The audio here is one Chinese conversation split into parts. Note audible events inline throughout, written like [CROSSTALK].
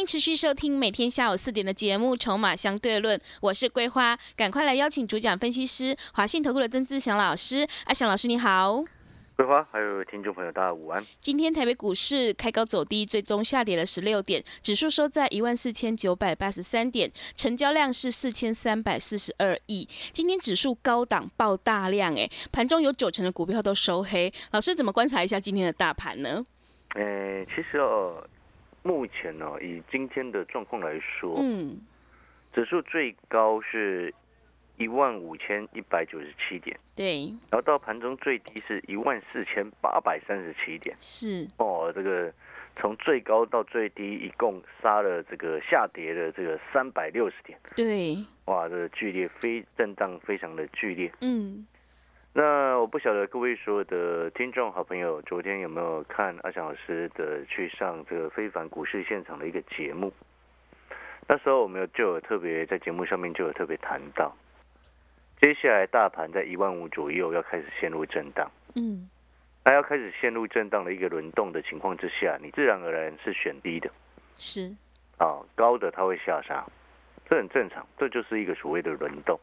欢迎持续收听每天下午四点的节目《筹码相对论》，我是桂花，赶快来邀请主讲分析师华信投顾的曾志祥老师。阿祥老师你好，桂花还有听众朋友大家午安。今天台北股市开高走低，最终下跌了十六点，指数收在一万四千九百八十三点，成交量是四千三百四十二亿。今天指数高档爆大量，哎，盘中有九成的股票都收黑。老师怎么观察一下今天的大盘呢？呃，其实哦。目前呢，以今天的状况来说，嗯，指数最高是一万五千一百九十七点，对，然后到盘中最低是一万四千八百三十七点，是。哦，这个从最高到最低一共杀了这个下跌的这个三百六十点，对，哇，这个剧烈非震荡非常的剧烈，嗯。那我不晓得各位所有的听众好朋友，昨天有没有看阿翔老师的去上这个非凡股市现场的一个节目？那时候我们有就有特别在节目上面就有特别谈到，接下来大盘在一万五左右要开始陷入震荡，嗯，那要开始陷入震荡的一个轮动的情况之下，你自然而然是选低的，是啊，高的它会下杀，这很正常，这就是一个所谓的轮动。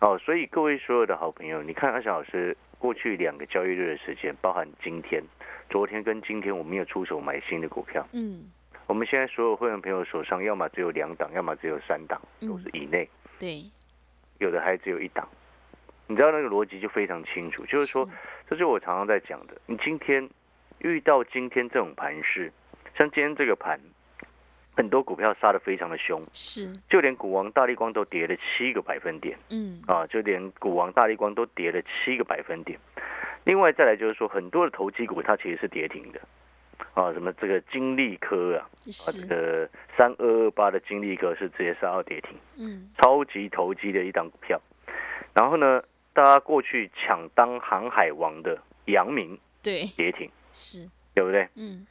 哦，所以各位所有的好朋友，你看阿翔老师过去两个交易日的时间，包含今天、昨天跟今天，我们有出手买新的股票。嗯，我们现在所有会员朋友手上，要么只有两档，要么只有三档，都是以内。对，有的还只有一档。你知道那个逻辑就非常清楚，就是说，这是我常常在讲的。你今天遇到今天这种盘势，像今天这个盘。很多股票杀的非常的凶，是，就连股王大力光都跌了七个百分点，嗯，啊，就连股王大力光都跌了七个百分点。另外再来就是说，很多的投机股它其实是跌停的，啊，什么这个金利科啊，啊，这个三二二八的金利科是直接杀到跌停，嗯，超级投机的一档股票。然后呢，大家过去抢当航海王的阳明，对，跌停，是，对不对？嗯，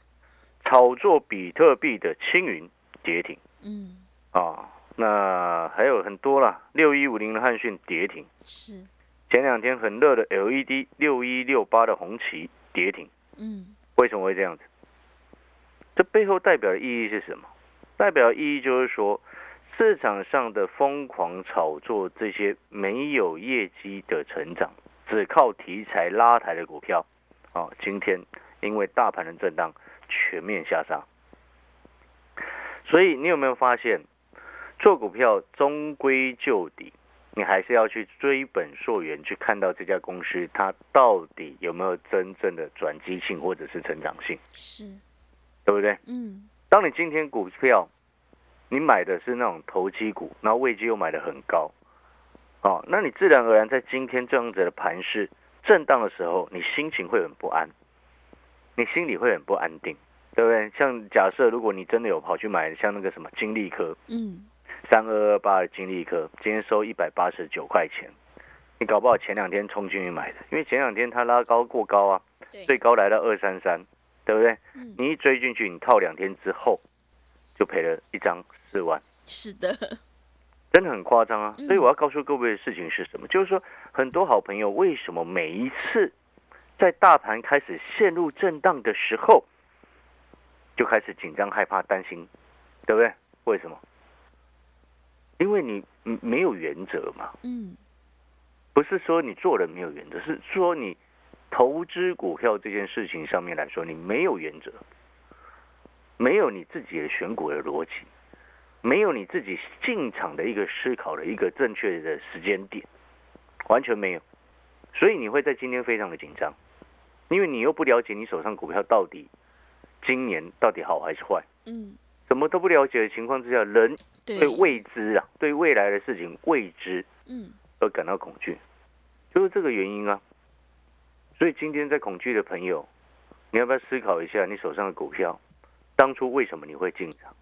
炒作比特币的青云。跌停，嗯，啊，那还有很多啦，六一五零的汉讯跌停，是前两天很热的 LED 六一六八的红旗跌停，嗯，为什么会这样子？这背后代表的意义是什么？代表意义就是说，市场上的疯狂炒作这些没有业绩的成长，只靠题材拉抬的股票，啊，今天因为大盘的震荡全面下杀。所以你有没有发现，做股票终归就底，你还是要去追本溯源，去看到这家公司它到底有没有真正的转机性或者是成长性，是，对不对？嗯。当你今天股票你买的是那种投机股，然后位置又买的很高，哦，那你自然而然在今天这样子的盘势震荡的时候，你心情会很不安，你心里会很不安定。对不对？像假设如果你真的有跑去买像那个什么金利科，嗯，三二二八的金利科，今天收一百八十九块钱，你搞不好前两天冲进去买的，因为前两天它拉高过高啊，最高来到二三三，对不对？你一追进去，你套两天之后，就赔了一张四万。是的，真的很夸张啊！所以我要告诉各位的事情是什么？就是说，很多好朋友为什么每一次在大盘开始陷入震荡的时候，就开始紧张、害怕、担心，对不对？为什么？因为你没有原则嘛。嗯。不是说你做人没有原则，是说你投资股票这件事情上面来说，你没有原则，没有你自己的选股的逻辑，没有你自己进场的一个思考的一个正确的时间点，完全没有。所以你会在今天非常的紧张，因为你又不了解你手上股票到底。今年到底好还是坏？嗯，什么都不了解的情况之下，人对未知啊，对未来的事情未知，嗯，而感到恐惧，就是这个原因啊。所以今天在恐惧的朋友，你要不要思考一下，你手上的股票，当初为什么你会进场？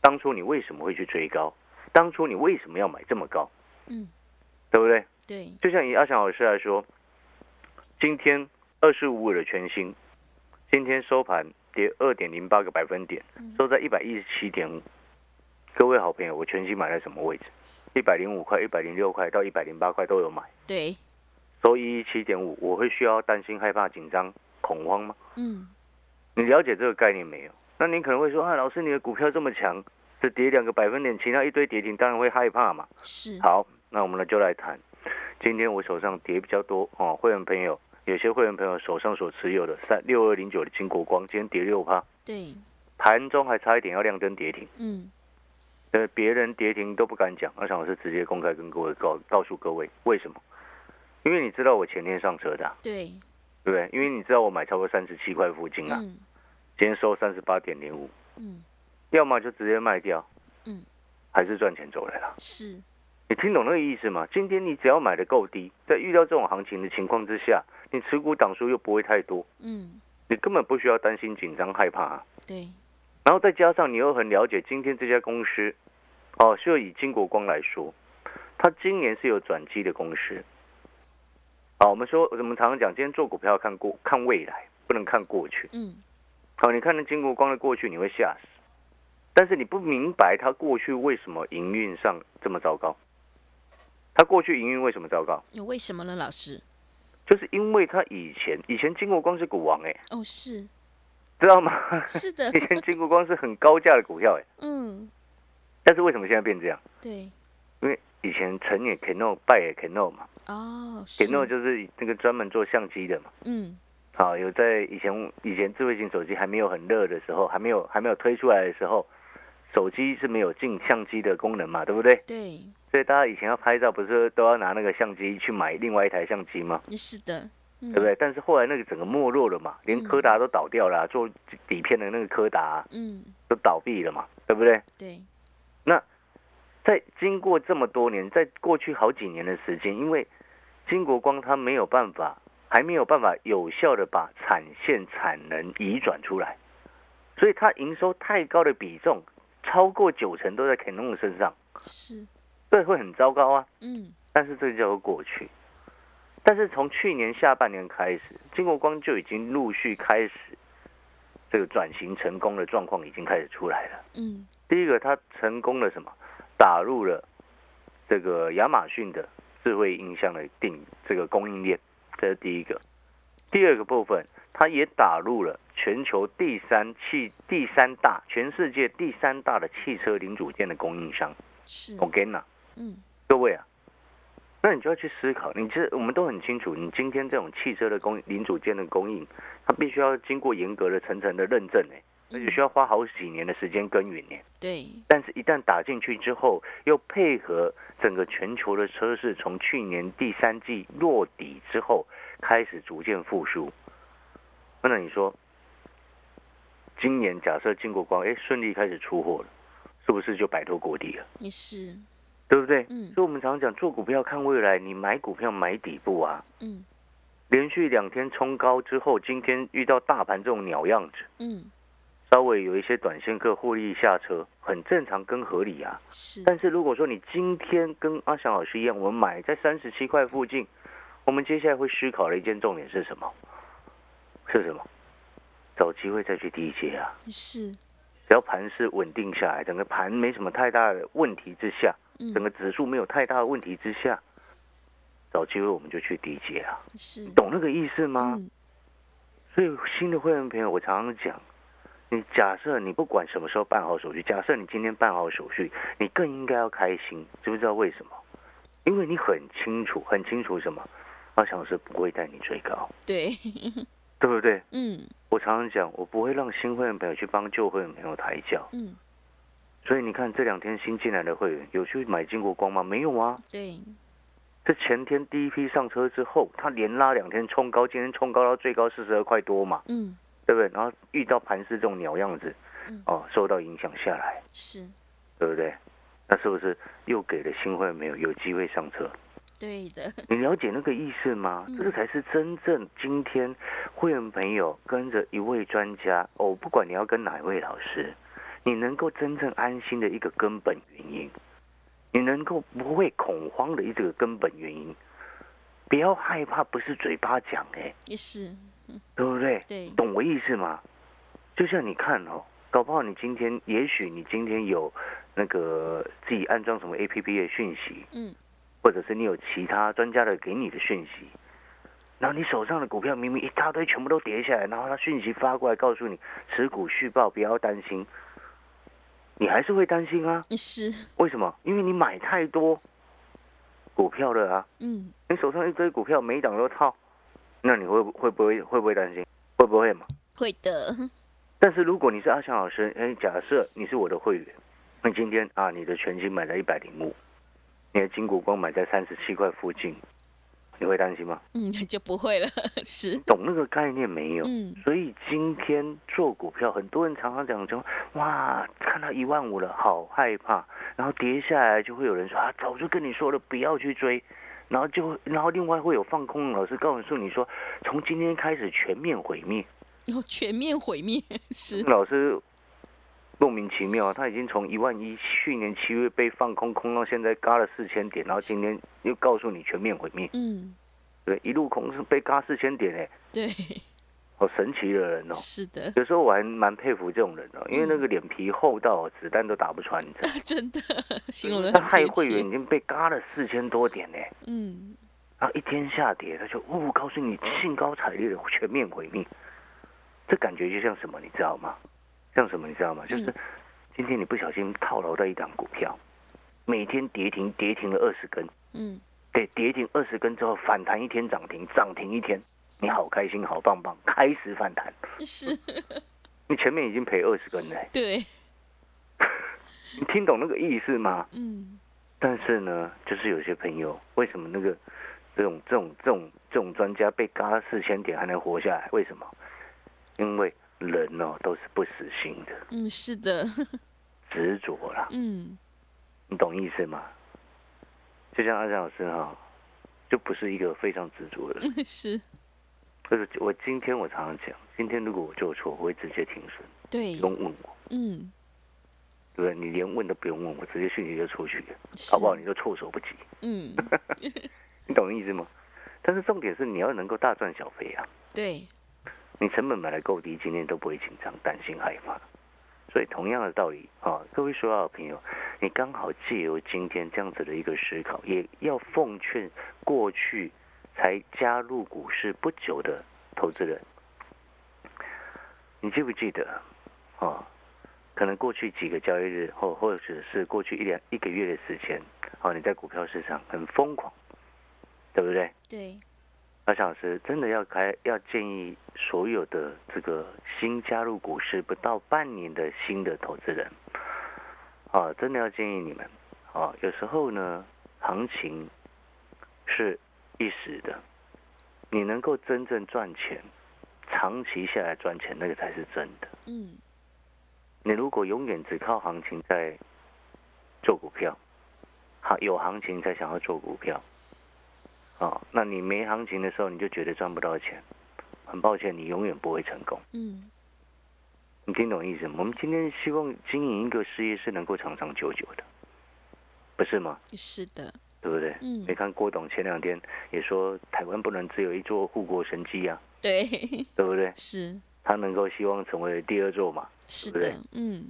当初你为什么会去追高？当初你为什么要买这么高？嗯，对不对？对，就像以阿翔老师来说，今天二十五的全新，今天收盘跌二点零八个百分点，收在一百一十七点五。各位好朋友，我全新买在什么位置？一百零五块、一百零六块到一百零八块都有买，对，收一一七点五，我会需要担心、害怕、紧张、恐慌吗？嗯，你了解这个概念没有？那你可能会说啊，老师你的股票这么强，只跌两个百分点，其他一堆跌停，当然会害怕嘛。是，好，那我们呢就来谈，今天我手上跌比较多哦，会员朋友有些会员朋友手上所持有的三六二零九的金国光，今天跌六趴，对，盘中还差一点要亮灯跌停，嗯，呃，别人跌停都不敢讲，而且我是直接公开跟各位告告诉各位为什么？因为你知道我前天上车的啊、对，对不对？因为你知道我买超过三十七块附近啊，嗯。今天收三十八点零五，嗯，要么就直接卖掉，嗯，还是赚钱走人了。是，你听懂那个意思吗？今天你只要买的够低，在遇到这种行情的情况之下，你持股档数又不会太多，嗯，你根本不需要担心、紧张、害怕、啊。对，然后再加上你又很了解今天这家公司，哦，就以金国光来说，它今年是有转机的公司。好，我们说我们常常讲，今天做股票看过看未来，不能看过去。嗯，好，你看那金国光的过去，你会吓死，但是你不明白它过去为什么营运上这么糟糕。他过去营运为什么糟糕？有为什么呢，老师？就是因为他以前以前金国光是股王哎、哦，是，知道吗？是的，[LAUGHS] 以前金国光是很高价的股票哎、嗯，但是为什么现在变这样？对，因为以前成也 Canon，败也 Canon 嘛。哦，是，，Canon 就是那个专门做相机的嘛。嗯，好，有在以前以前智慧型手机还没有很热的时候，还没有还没有推出来的时候，手机是没有进相机的功能嘛，对不对？对，所以大家以前要拍照，不是都要拿那个相机去买另外一台相机吗？是的，对对不对？但是后来那个整个没落了嘛，连柯达都倒掉了啊、做底片的那个柯达啊、嗯，都倒闭了嘛，对不对？对，那在经过这么多年，在过去好几年的时间，因为金国光它没有办法，还没有办法有效的把产线产能移转出来，所以它营收太高的比重，超过九成都在 Canon 身上，是，对，会很糟糕啊。嗯，但是这叫做过去。但是从去年下半年开始，金国光就已经陆续开始这个转型成功的状况已经开始出来了。嗯，第一个，它成功了什么？打入了这个亚马逊的智慧音箱的定这个供应链，这是第一个。第二个部分，它也打入了全球第三汽第三大全世界第三大的汽车零组件的供应商是，，Ogena。嗯，各位啊，那你就要去思考，你这我们都很清楚，你今天这种汽车的供零组件的供应，它必须要经过严格的层层的认证，哎，而且需要花好几年的时间耕耘呢。对，但是，一旦打进去之后，又配合整个全球的车市从去年第三季落底之后开始逐渐复苏，那你说，今年假设进过光哎顺利开始出货了，是不是就摆脱国地了？也是，对不对？嗯所以我们常常讲做股票看未来，你买股票买底部啊，嗯连续两天冲高之后，今天遇到大盘这种鸟样子，嗯，稍微有一些短线客获利下车，很正常跟合理啊。是，但是如果说你今天跟阿翔老师一样，我们买在三十七块附近，我们接下来会思考的一件重点是什么？是什么？找机会再去低接啊！是，只要盘是稳定下来，整个盘没什么太大的问题之下，嗯整个指数没有太大的问题之下，找机会我们就去低接啊！是，懂那个意思吗？嗯，所以新的会员朋友，我常常讲，你假设你不管什么时候办好手续，假设你今天办好手续，你更应该要开心，知不知道为什么？因为你很清楚，很清楚什么？阿翔老师不会带你追高，对，对不对？[LAUGHS] 嗯我常常讲，我不会让新会员朋友去帮旧会员朋友抬轿。嗯，所以你看这两天新进来的会员有去买金国光吗？没有啊。对，这前天第一批上车之后，他连拉两天冲高，今天冲高到最高四十二块多嘛，嗯对不对？然后遇到盘势这种鸟样子嗯，哦，受到影响下来，是，对不对？那是不是又给了新会员朋友有机会上车？对的，你了解那个意思吗？嗯这个才是真正今天会员朋友跟着一位专家哦，不管你要跟哪一位老师，你能够真正安心的一个根本原因。你能够不会恐慌的一个根本原因。不要害怕，不是嘴巴讲哎，也是，对不对？对，懂我意思吗？就像你看哦，搞不好你今天，也许你今天有那个自己安装什么 A P P 的讯息，嗯，或者是你有其他专家的给你的讯息，然后你手上的股票明明一大堆全部都跌下来，然后他讯息发过来告诉你持股续报，不要担心，你还是会担心啊？是，为什么？因为你买太多股票了啊。嗯，你手上一堆股票，每一档都套，那你会会不会会不会担心？会不会嘛？会的，但是如果你是阿翔老师，哎，假设你是我的会员，那今天啊，你的全金买在一百零五，你的金股光买在三十七块附近，你会担心吗？嗯，[LAUGHS] 就不会了，[LAUGHS] 是，懂那个概念没有？嗯，所以今天做股票，很多人常常讲说，哇，看到一万五了，好害怕，然后跌下来就会有人说啊，早就跟你说了，不要去追。然后就，然后另外会有放空老师告诉你说，从今天开始全面毁灭。然后全面毁灭 [LAUGHS] 是老师莫名其妙，他已经从一万一去年七月被放空空到现在，嘎了四千点，然后今天又告诉你全面毁灭。嗯，对，一路空是被嘎四千点哎，对，好神奇的人哦。是的，有时候我还蛮佩服这种人哦，因为那个脸皮厚到子弹都打不穿，你知道吗？[LAUGHS] 真的 [LAUGHS] 形容的他害会员已经被嘎了四千多点呢，嗯，然后一天下跌，他就呜告诉你兴高采烈的全面毁灭，这感觉就像什么，你知道吗？像什么，你知道吗？就是今天你不小心套牢到一档股票，每天跌停跌停了二十根，嗯，对，跌停二十根之后反弹一天涨停，涨停一天，你好开心，好棒棒，开始反弹，是，你前面已经赔二十根了，[LAUGHS] 对，[LAUGHS] 你听懂那个意思吗？嗯，但是呢，就是有些朋友为什么那个这种这种这种这种专家被嘎四千点还能活下来？为什么？因为人哦都是不死心的，嗯，是的，执着啦，嗯，你懂意思吗？就像阿江老师哈、就不是一个非常执着的人。[LAUGHS] 是，就是我今天我常常讲，今天如果我做错，我会直接停损，对不，用问我，嗯，对不对？你连问都不用问我，直接讯息就出去了，好不好？你就措手不及，嗯，[LAUGHS] 你懂意思吗？但是重点是你要能够大赚小赔啊！对，你成本买的够低，今天都不会紧张、担心、害怕。所以同样的道理啊，各位所有的朋友，你刚好借由今天这样子的一个思考，也要奉劝过去才加入股市不久的投资人，你记不记得啊？可能过去几个交易日，或或者是过去一两一个月的时间，啊，你在股票市场很疯狂，对不对？对，阿翔老师真的要开，要建议所有的这个新加入股市不到半年的新的投资人，啊，真的要建议你们，啊，有时候呢，行情是一时的，你能够真正赚钱，长期下来赚钱，那个才是真的。嗯，你如果永远只靠行情在做股票，好有行情才想要做股票，哦，那你没行情的时候，你就觉得赚不到钱，很抱歉，你永远不会成功。嗯，你听懂意思吗？我们今天希望经营一个事业是能够长长久久的，不是吗？是的，对不对？嗯你看郭董前两天也说，台湾不能只有一座护国神机啊，对，对不对？[LAUGHS] 是，他能够希望成为第二座嘛？是对不对的，嗯，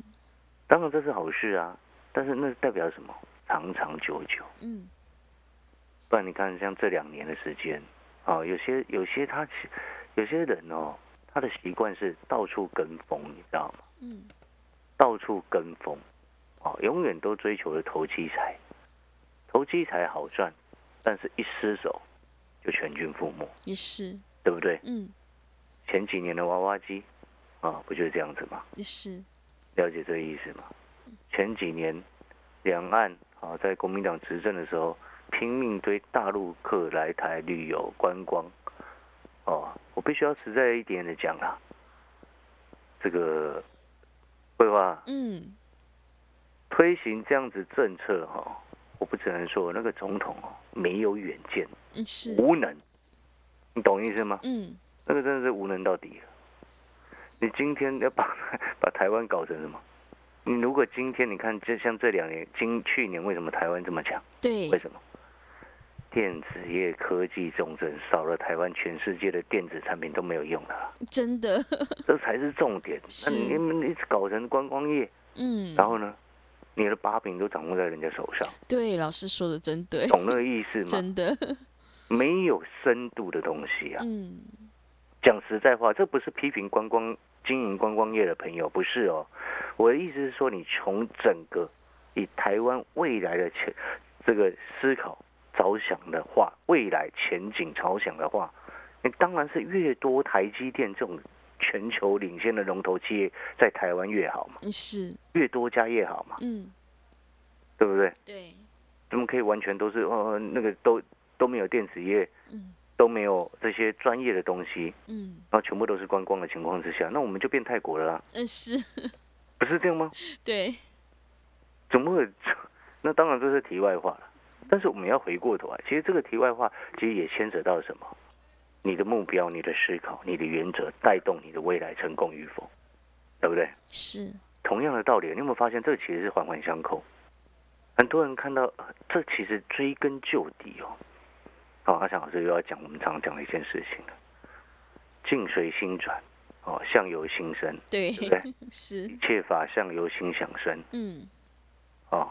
当然这是好事啊，但是那代表什么？长长久久。嗯，不然你看，像这两年的时间，啊，有些有些他其有些人哦，他的习惯是到处跟风，你知道吗？嗯，到处跟风，哦，永远都追求的投机财，投机财好赚，但是一失手就全军覆没，也是，对不对？嗯，前几年的娃娃机，啊，不就是这样子吗？也是，了解这个意思吗？前几年两岸啊，在国民党执政的时候，拼命堆大陆客来台旅游观光。哦，我必须要实在一点的讲啦，这个规划嗯，推行这样子政策哈、我不只能说那个总统哦没有远见，嗯是，无能，你懂意思吗？嗯，那个真的是无能到底了。你今天要把 [LAUGHS] 把台湾搞成什么？你如果今天你看，就像这两年，今去年为什么台湾这么强？对为，什么？电子业科技重镇，少了台湾，全世界的电子产品都没有用了啊，真的，[LAUGHS] 这才是重点。那你们一直搞成观光业，嗯，然后呢，你的把柄都掌握在人家手上，对，老师说的真对，懂那个意思吗？[LAUGHS] 真的，没有深度的东西啊。嗯，讲实在话，这不是批评观光经营观光业的朋友，不是哦。我的意思是说，你从整个以台湾未来的前这个思考着想的话，未来前景着想的话，你当然是越多台积电这种全球领先的龙头企业在台湾越好嘛，是，越多家越好嘛，嗯，对不对？对，怎么可以完全都是呃那个都都没有电子业，嗯都没有这些专业的东西，嗯然后全部都是观光的情况之下，那我们就变泰国了啦，嗯，是，不是这样吗？[LAUGHS] 对，怎么会？那当然这是题外话了。但是我们要回过头来，其实这个题外话其实也牵扯到什么？你的目标、你的思考、你的原则，带动你的未来成功与否，对不对？是，同样的道理，你有没有发现这其实是环环相扣？很多人看到呃这其实追根究底哦。哦、阿翔老师又要讲我们常常讲的一件事情了：境随心转，哦，相由心生，对对不对？[LAUGHS] 是一，切法相由心想生嗯哦。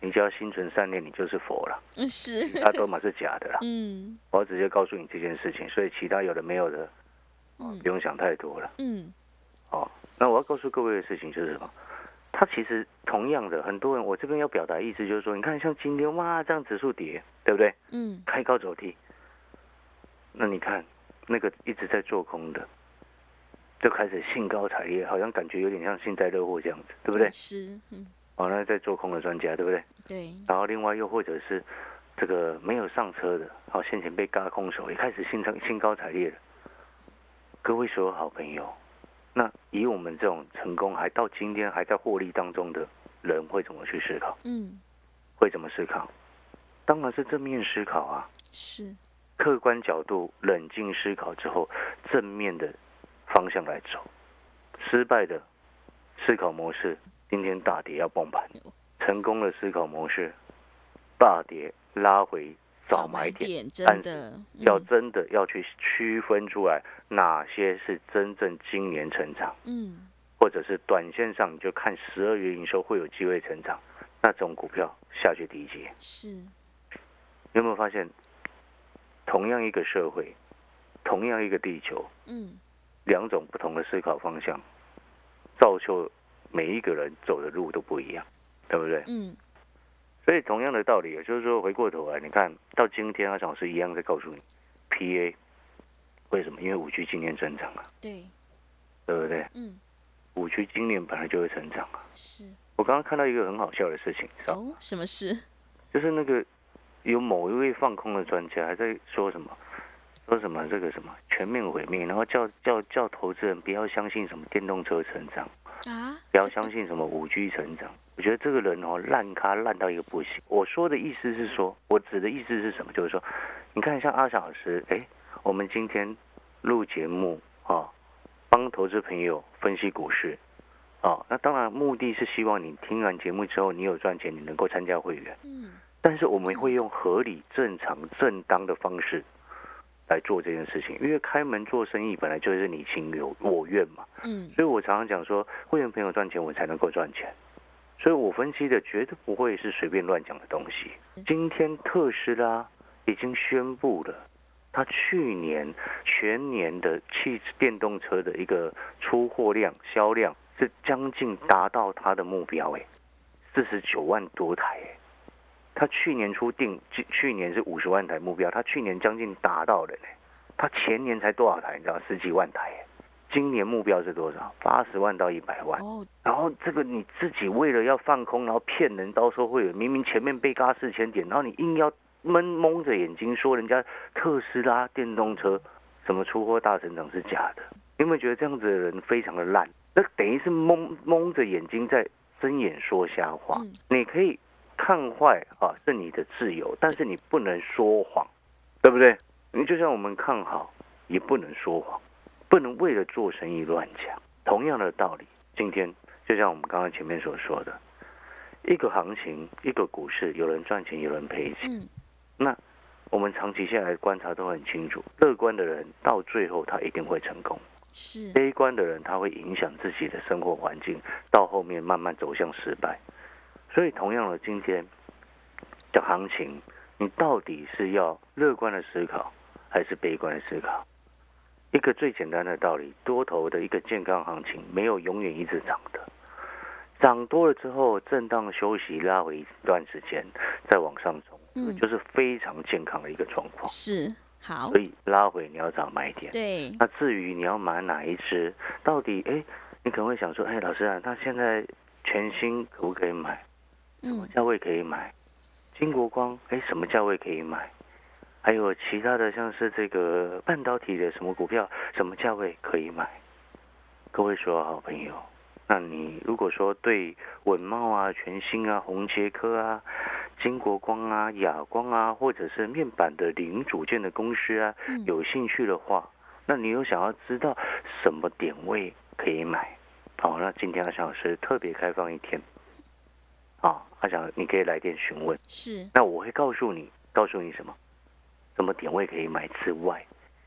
你只要心存善念，你就是佛了，嗯是，其他都嘛是假的啦。嗯我要直接告诉你这件事情，所以其他有的没有的，嗯不用想太多了。嗯，哦，那我要告诉各位的事情就是什么？它其实同样的，很多人我这边要表达意思就是说，你看像今天哇这样指数跌，对不对？嗯开高走低，那你看那个一直在做空的，就开始兴高采烈，好像感觉有点像幸灾乐祸这样子，对不对？是，嗯哦，那在做空的专家，对不对？对，然后另外又或者是这个没有上车的，好、先前被嘎空手，也开始兴高兴高采烈了。各位所有好朋友，那以我们这种成功还到今天还在获利当中的人，会怎么去思考？嗯会怎么思考？当然是正面思考啊，是，客观角度冷静思考之后，正面的方向来走。失败的思考模式，今天大跌要崩盘；成功的思考模式，大跌拉回早买点。点，真但是的，要嗯真的要去区分出来哪些是真正今年成长，嗯或者是短线上你就看十二月营收会有机会成长，那种股票下去低阶。是，你有没有发现，同样一个社会，同样一个地球，嗯两种不同的思考方向，造就每一个人走的路都不一样，对不对？嗯所以同样的道理，也就是说，回过头来，你看到今天，阿老师一样在告诉你，PA 为什么？因为五 G 今年增长啊，对，对不对？嗯五 G 今年本来就会成长啊。是，我刚刚看到一个很好笑的事情，知道吗哦，什么事？就是那个有某一位放空的专家还在说什么，说什么这个什么全面毁灭，然后叫叫叫投资人不要相信什么电动车成长，啊？不要相信什么五 G 成长。我觉得这个人哦烂咖烂到一个不行。我说的意思是说，我指的意思是什么？就是说，你看像阿翔老师，哎，我们今天录节目啊，帮投资朋友分析股市。啊，那当然，目的是希望你听完节目之后，你有赚钱，你能够参加会员。嗯但是我们会用合理、正常、正当的方式来做这件事情，因为开门做生意本来就是你情有我愿嘛。嗯所以我常常讲说，会员朋友赚钱，我才能够赚钱。所以我分析的绝对不会是随便乱讲的东西。今天特斯拉已经宣布了，它去年全年的汽电动车的一个出货量、销量是将近达到它的目标，哎，四十九万多台，哎，它去年初定，去去年是五十万台目标，他去年将近达到了呢。他前年才多少台？你知道，十几万台，哎今年目标是多少？八十万到一百万。哦然后这个你自己为了要放空，然后骗人，到时候会有明明前面被嘎四千点，然后你硬要蒙蒙着眼睛说人家特斯拉电动车什么出货大成长是假的，你有没有觉得这样子的人非常的烂？那等于是蒙蒙着眼睛在睁眼说瞎话。嗯你可以看坏啊，是你的自由，但是你不能说谎，对不对？你就像我们看好，也不能说谎，不能为了做生意乱讲。同样的道理，今天就像我们刚刚前面所说的，一个行情，一个股市，有人赚钱，有人赔钱。嗯，那我们长期下来观察都很清楚，乐观的人到最后他一定会成功，是，悲观的人他会影响自己的生活环境，到后面慢慢走向失败。所以，同样的，今天的行情，你到底是要乐观的思考，还是悲观的思考？一个最简单的道理，多头的一个健康行情，没有永远一直涨的，涨多了之后，震荡休息，拉回一段时间，再往上走，嗯，就是非常健康的一个状况。是，好所，以拉回你要找买点。对，那至于你要买哪一只，到底哎，你可能会想说，哎，老师啊，那现在全新可不可以买？什么嗯，价位可以买？金国光，哎，什么价位可以买？还有其他的，像是这个半导体的什么股票，什么价位可以买？各位所有好朋友，那你如果说对稳茂啊、全新啊、红杰科啊、金国光啊、亚光啊，或者是面板的零组件的公司啊，嗯有兴趣的话，那你有想要知道什么点位可以买？好，那今天阿翔老师特别开放一天，啊，阿翔你可以来电询问，是，那我会告诉你，告诉你什么，什么点位可以买之外，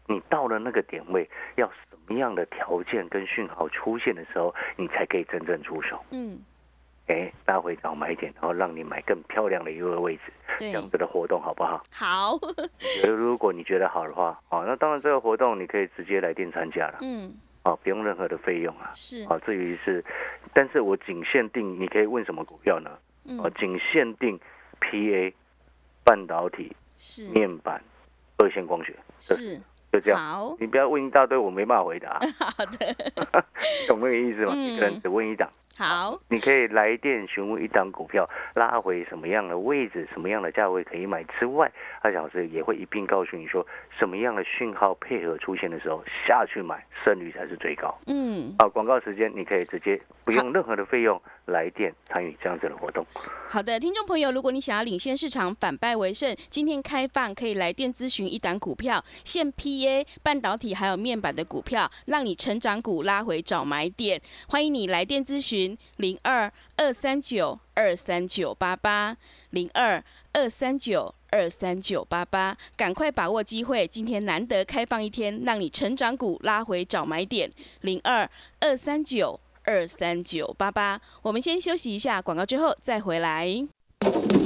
你到了那个点位要什么样的条件跟讯号出现的时候，你才可以真正出手。嗯，哎，大回找买点，然后让你买更漂亮的一个位置，这，样子的活动好不好？好，觉 [LAUGHS] 得如果你觉得好的话，哦，那当然这个活动你可以直接来电参加了，嗯，哦，不用任何的费用啊。是，哦，至于是，但是我仅限定，你可以问什么股票呢？哦，嗯，仅限定 PA、半导体、是，面板、二线光学，这是，就这样。好，你不要问一大堆，我没办法回答，[LAUGHS] 好的，懂那个意思吗？嗯。一个人只问一档，好，你可以来电询问一档股票拉回什么样的位置、什么样的价位可以买之外，阿小老师也会一并告诉你说，什么样的讯号配合出现的时候下去买，胜率才是最高。嗯，好，广告时间你可以直接不用任何的费用来电参与这样子的活动。好的，听众朋友，如果你想要领先市场、反败为胜，今天开放可以来电咨询一档股票，现 PA 半导体还有面板的股票，让你成长股拉回找买点。欢迎你来电咨询零二二三九二三九八八零二二三九。二三九八八，赶快把握机会！今天难得开放一天，让你成长股拉回找买点。零二二三九二三九八八。我们先休息一下，广告之后再回来。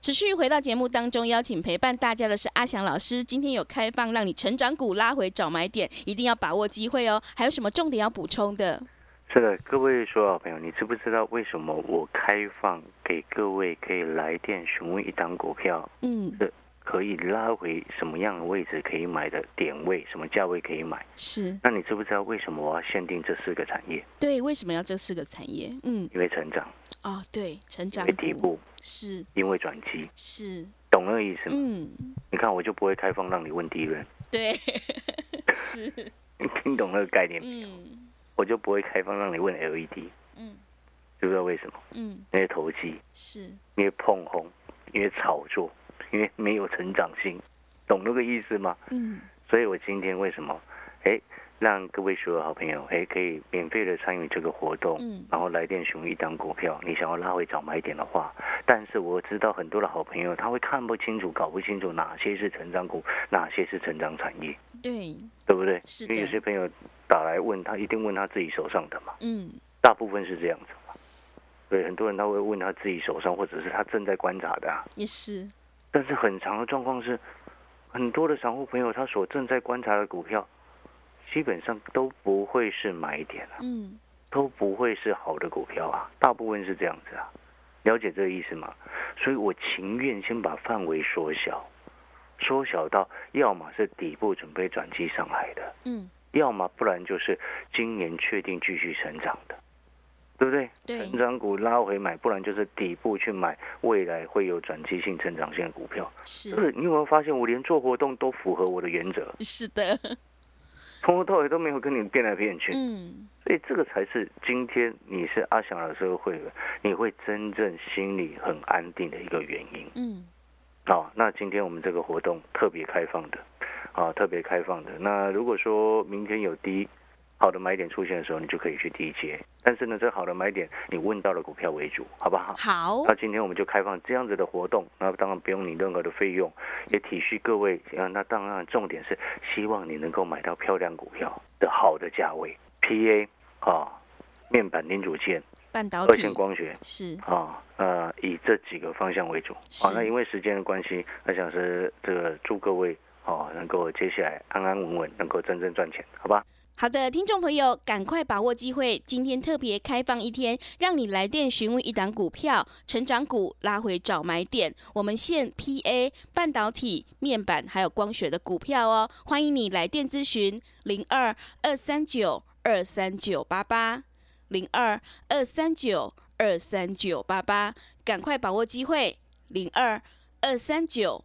持续回到节目当中，邀请陪伴大家的是阿翔老师。今天有开放让你成长股拉回找买点，一定要把握机会哦。还有什么重点要补充的？是的，各位所有好朋友，你知不知道为什么我开放给各位可以来电询问一档股票嗯，可以拉回什么样的位置可以买的点位，什么价位可以买？是那你知不知道为什么我要限定这四个产业？对。为什么要这四个产业？嗯，因为成长，哦，对，成因长为底部，是因为转机，是，懂那个意思吗？嗯，你看我就不会开放让你问敌人，对，[LAUGHS] 是，你听懂那个概念？嗯我就不会开放让你问 LED，嗯知不知道为什么？嗯，因为投机，是，因为碰红，因为炒作，因为没有成长性，懂那个意思吗？嗯所以我今天为什么，哎，让各位所有好朋友，哎，可以免费的参与这个活动，嗯然后来电询问一档股票，你想要拉回早买点的话，但是我知道很多的好朋友他会看不清楚、搞不清楚哪些是成长股，哪些是成长产业，对，对不对？是因为有些朋友打来问他，一定问他自己手上的嘛，嗯大部分是这样子嘛。对，很多人他会问他自己手上，或者是他正在观察的、啊。也是，但是很长的状况是，很多的散户朋友他所正在观察的股票，基本上都不会是买点啊，嗯都不会是好的股票啊，大部分是这样子啊，了解这个意思吗？所以我情愿先把范围缩小，缩小到要么是底部准备转机上来的，嗯要么不然就是今年确定继续成长的。对不对？对成长股拉回买，不然就是底部去买未来会有转机性成长性的股票。是你有没有发现，我连做活动都符合我的原则，是的，从头到尾都没有跟你变来变去。嗯，所以这个才是今天你是阿翔老师的会员，你会真正心里很安定的一个原因。嗯，好、那今天我们这个活动特别开放的，啊，特别开放的。那如果说明天有低好的买点出现的时候，你就可以去低接。但是呢，这好的买点你问到了股票为主，好不好？好那，今天我们就开放这样子的活动，那当然不用你任何的费用，也体恤各位。啊，那当然重点是希望你能够买到漂亮股票的好的价位，PA 啊，面板零组件、半导体二线光学是啊，呃，以这几个方向为主。是好，那因为时间的关系，那想是这个祝各位哦，能够接下来安安稳稳，能够真正赚钱，好吧？好的，听众朋友，赶快把握机会！今天特别开放一天，让你来电询问一档股票，成长股拉回找买点。我们现 PA 半导体、面板还有光学的股票哦，欢迎你来电咨询零二二三九二三九八八零二二三九二三九八八，赶快把握机会零二二三九。